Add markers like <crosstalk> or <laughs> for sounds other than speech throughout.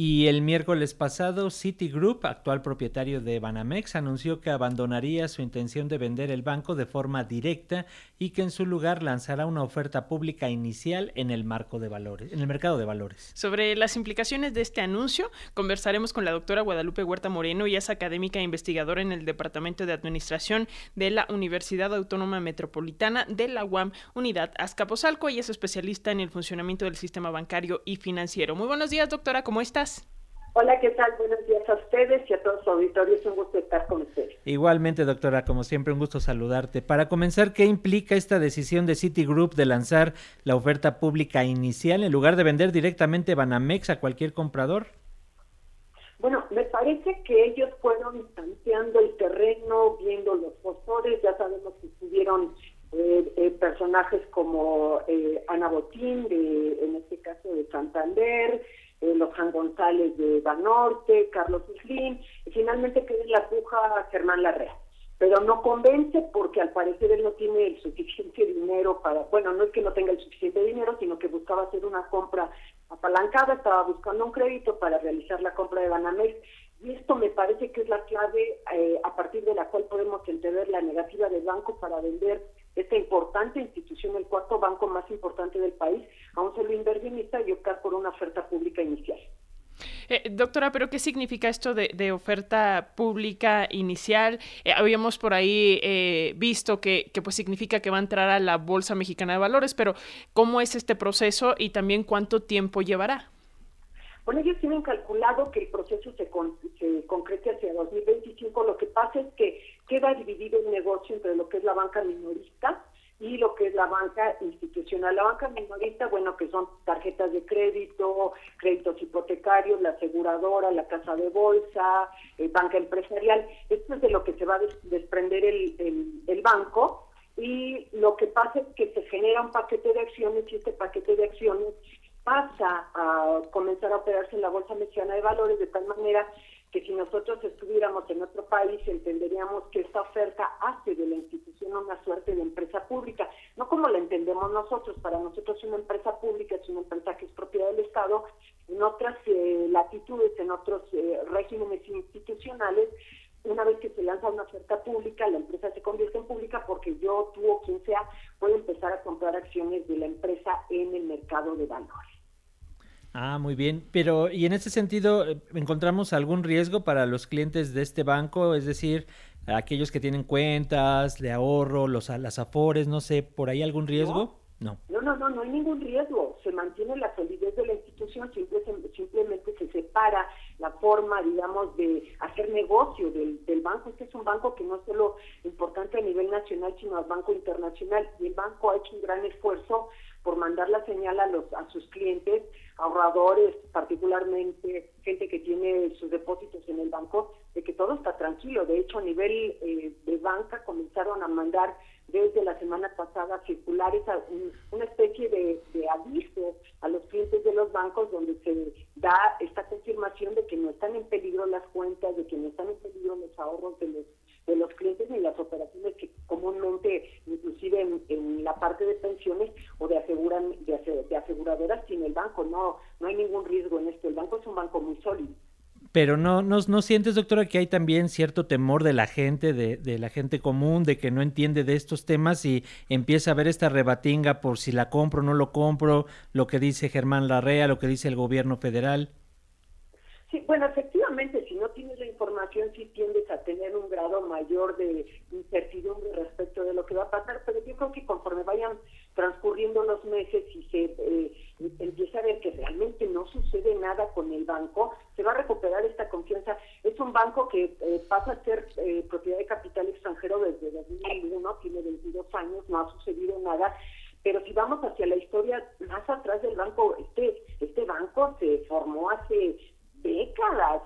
Y el miércoles pasado, Citigroup, actual propietario de Banamex, anunció que abandonaría su intención de vender el banco de forma directa y que en su lugar lanzará una oferta pública inicial en el marco de valores, en el mercado de valores. Sobre las implicaciones de este anuncio, conversaremos con la doctora Guadalupe Huerta Moreno, y es académica e investigadora en el Departamento de Administración de la Universidad Autónoma Metropolitana de la UAM, Unidad Azcapotzalco, y es especialista en el funcionamiento del sistema bancario y financiero. Muy buenos días, doctora, ¿cómo estás? Hola, ¿qué tal? Buenos días a ustedes y a todos su auditorio. Es un gusto estar con ustedes. Igualmente, doctora, como siempre, un gusto saludarte. Para comenzar, ¿qué implica esta decisión de Citigroup de lanzar la oferta pública inicial en lugar de vender directamente Banamex a cualquier comprador? Bueno, me parece que ellos fueron tanteando el terreno, viendo los postores. Ya sabemos que estuvieron eh, eh, personajes como eh, Ana Botín, de, en este caso de Santander, Juan González de Banorte, Carlos Slim, y finalmente queda en la puja Germán Larrea. Pero no convence porque al parecer él no tiene el suficiente dinero para, bueno, no es que no tenga el suficiente dinero, sino que buscaba hacer una compra apalancada, estaba buscando un crédito para realizar la compra de Banamex. Y esto me parece que es la clave eh, a partir de la cual podemos entender la negativa del banco para vender esta importante institución, el cuarto banco más importante del país, a un solo inversionista y optar por una oferta pública inicial. Eh, doctora, ¿pero qué significa esto de, oferta pública inicial? Eh, habíamos por ahí eh, visto que, que, pues significa que va a entrar a la Bolsa Mexicana de Valores, pero ¿cómo es este proceso y también cuánto tiempo llevará? Bueno, ellos tienen calculado que el proceso se, se concrete hacia 2025. Lo que pasa es que queda dividido el negocio entre lo que es la banca minorista y lo que es la banca institucional. La banca minorista, bueno, que son tarjetas de crédito, créditos hipotecarios, la aseguradora, la casa de bolsa, eh, banca empresarial. Esto es de lo que se va a desprender el, el banco y lo que pasa es que se genera un paquete de acciones y este paquete de acciones pasa a comenzar a operarse en la Bolsa Mexicana de Valores de tal manera que si nosotros estuviéramos en otro país entenderíamos que esta oferta hace de la institución una suerte de empresa pública, no como la entendemos nosotros, para nosotros una empresa pública es una empresa que es propiedad del Estado, en otras eh, latitudes, en otros eh, regímenes institucionales, una vez que se lanza una oferta pública, la empresa se convierte en pública porque yo, tú o quien sea puede empezar a comprar acciones de la empresa en el mercado de valores. Ah, muy bien. Pero, ¿y en ese sentido eh, encontramos algún riesgo para los clientes de este banco? Es decir, aquellos que tienen cuentas de ahorro, los las afores, no sé, ¿por ahí algún riesgo? No. No, no, no, no, hay ningún riesgo. Se mantiene la solidez de la simplemente se separa la forma, digamos, de hacer negocio del, del banco. Este es un banco que no es solo importante a nivel nacional, sino a banco internacional. Y el banco ha hecho un gran esfuerzo por mandar la señal a, los, a sus clientes, ahorradores, particularmente gente que tiene sus depósitos en el banco, de que todo está tranquilo. De hecho, a nivel eh, de banca comenzaron a mandar desde la semana pasada circulares, una especie de, de aviso a los clientes de los bancos donde se da esta confirmación de que no están en peligro las cuentas, de que no están en peligro los ahorros de los de los clientes ni las operaciones que comúnmente, inclusive en, la parte de pensiones o de aseguran de, aseguradoras, tiene el banco. No, no hay ningún riesgo en esto. El banco es un banco muy sólido. Pero no, no, no sientes, doctora, que hay también cierto temor de la gente, de, de, la gente común, de que no entiende de estos temas y empieza a ver esta rebatinga por si la compro o no lo compro, lo que dice Germán Larrea, lo que dice el gobierno federal. Sí, bueno, efectivamente, si no tienes la información, sí tiendes a tener un grado mayor de incertidumbre respecto de lo que va a pasar, pero yo creo que conforme vayan transcurriendo los meses y se eh, empieza a ver que realmente no sucede nada con el banco, se va a recuperar esta confianza. Es un banco que eh, pasa a ser eh, propiedad de capital extranjero desde 2001, tiene 22 años, no ha sucedido nada pero si vamos hacia la historia más atrás del banco, este, este banco se formó hace décadas,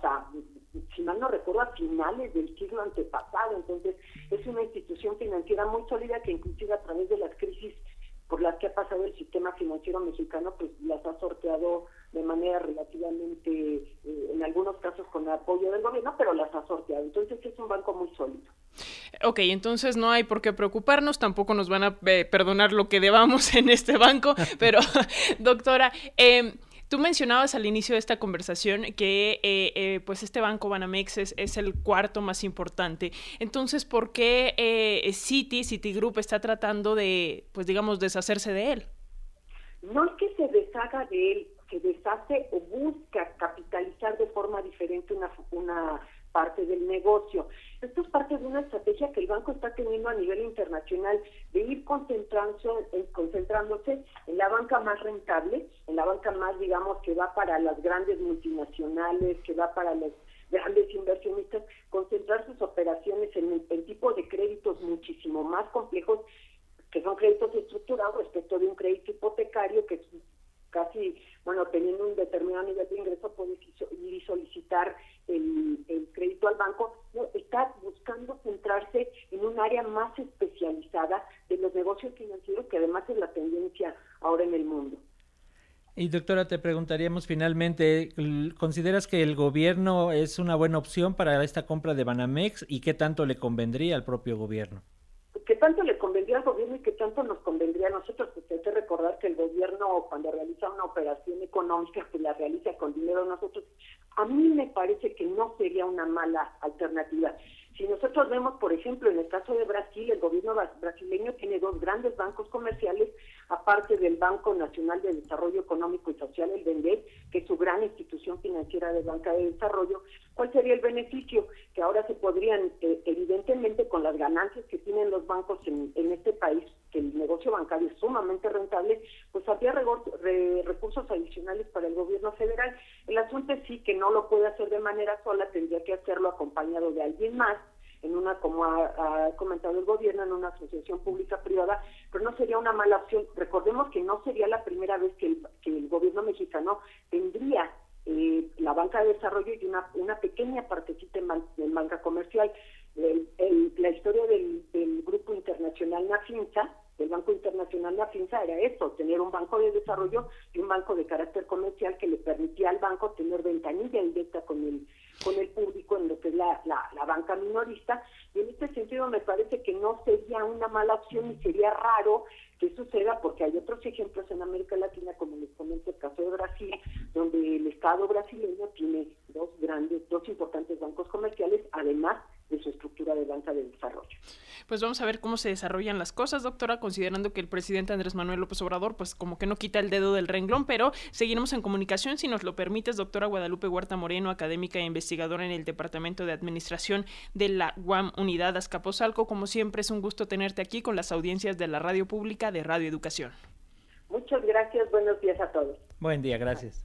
si mal no recuerdo, a finales del siglo antepasado. Entonces, es una institución financiera muy sólida que inclusive a través de las crisis por las que ha pasado el sistema financiero mexicano, pues las ha sorteado de manera relativamente, eh, en algunos casos con apoyo del gobierno, pero las ha sorteado. Entonces es un banco muy sólido. Ok, entonces no hay por qué preocuparnos, tampoco nos van a eh, perdonar lo que debamos <laughs> en este banco, pero <laughs> doctora, eh, Tú mencionabas al inicio de esta conversación que eh, eh, pues este banco Banamex es, el cuarto más importante. Entonces, ¿por qué eh, Citi, Citigroup está tratando de, pues digamos, deshacerse de él? No es que se deshaga de él, se deshace o busca capitalizar de forma diferente una, una parte del negocio. Esto es parte de una estrategia que el banco está teniendo a nivel internacional de ir concentrándose, concentrándose en la banca más rentable, en la banca más, digamos, que va para las grandes multinacionales, que va para los grandes inversionistas, concentrar sus operaciones en el tipo de créditos muchísimo más complejos, que son créditos estructurados respecto de un crédito hipotecario que casi, bueno, teniendo un determinado nivel de ingreso, puede ir y solicitar el, crédito al banco, no, está buscando centrarse en un área más especializada de los negocios financieros, que además es la tendencia ahora en el mundo. Y doctora, te preguntaríamos finalmente, ¿consideras que el gobierno es una buena opción para esta compra de Banamex y qué tanto le convendría al propio gobierno? ¿Qué tanto le convendría al gobierno y qué tanto nos convendría a nosotros? Porque hay que recordar que el gobierno cuando realiza una operación económica, pues la realiza con dinero nosotros. A mí me parece que no sería una mala alternativa. Si nosotros vemos, por ejemplo, en el caso de Brasil, el gobierno brasileño tiene dos grandes bancos comerciales, aparte del Banco Nacional de Desarrollo Económico y Social, el BNDES, que es su institución financiera de banca de desarrollo. ¿Cuál sería el beneficio? Que ahora se podrían, eh, evidentemente, con las ganancias que tienen los bancos en, este país, que el negocio bancario es sumamente rentable, pues habría recursos adicionales para el gobierno federal. El asunto es sí que no lo puede hacer de manera sola, tendría que hacerlo acompañado de alguien más en una, como ha, comentado el gobierno, en una asociación pública-privada, pero no sería una mala opción. Recordemos que no sería la primera vez que el, que el gobierno mexicano tendría eh, la banca de desarrollo y una, una pequeña partecita en, banca comercial. la historia del, del grupo internacional Nafinsa, del Banco Internacional Nafinsa, era eso, tener un banco de desarrollo y un banco de carácter comercial que le permitía al banco tener ventanilla directa con el con el público la, banca minorista. Y en este sentido me parece que no sería una mala opción y sería raro que suceda porque hay otros ejemplos en América Latina, como les comento el caso de Brasil, donde el Estado brasileño tiene dos grandes, dos importantes bancos comerciales, además de su estructura de banca de desarrollo. Pues vamos a ver cómo se desarrollan las cosas, doctora, considerando que el presidente Andrés Manuel López Obrador, pues como que no quita el dedo del renglón, pero seguiremos en comunicación si nos lo permites, doctora Guadalupe Huerta Moreno, académica e investigadora en el Departamento de Administración de la UAM Unidad Azcapotzalco. Como siempre, es un gusto tenerte aquí con las audiencias de la radio pública de Radio Educación. Muchas gracias, buenos días a todos. Buen día, gracias.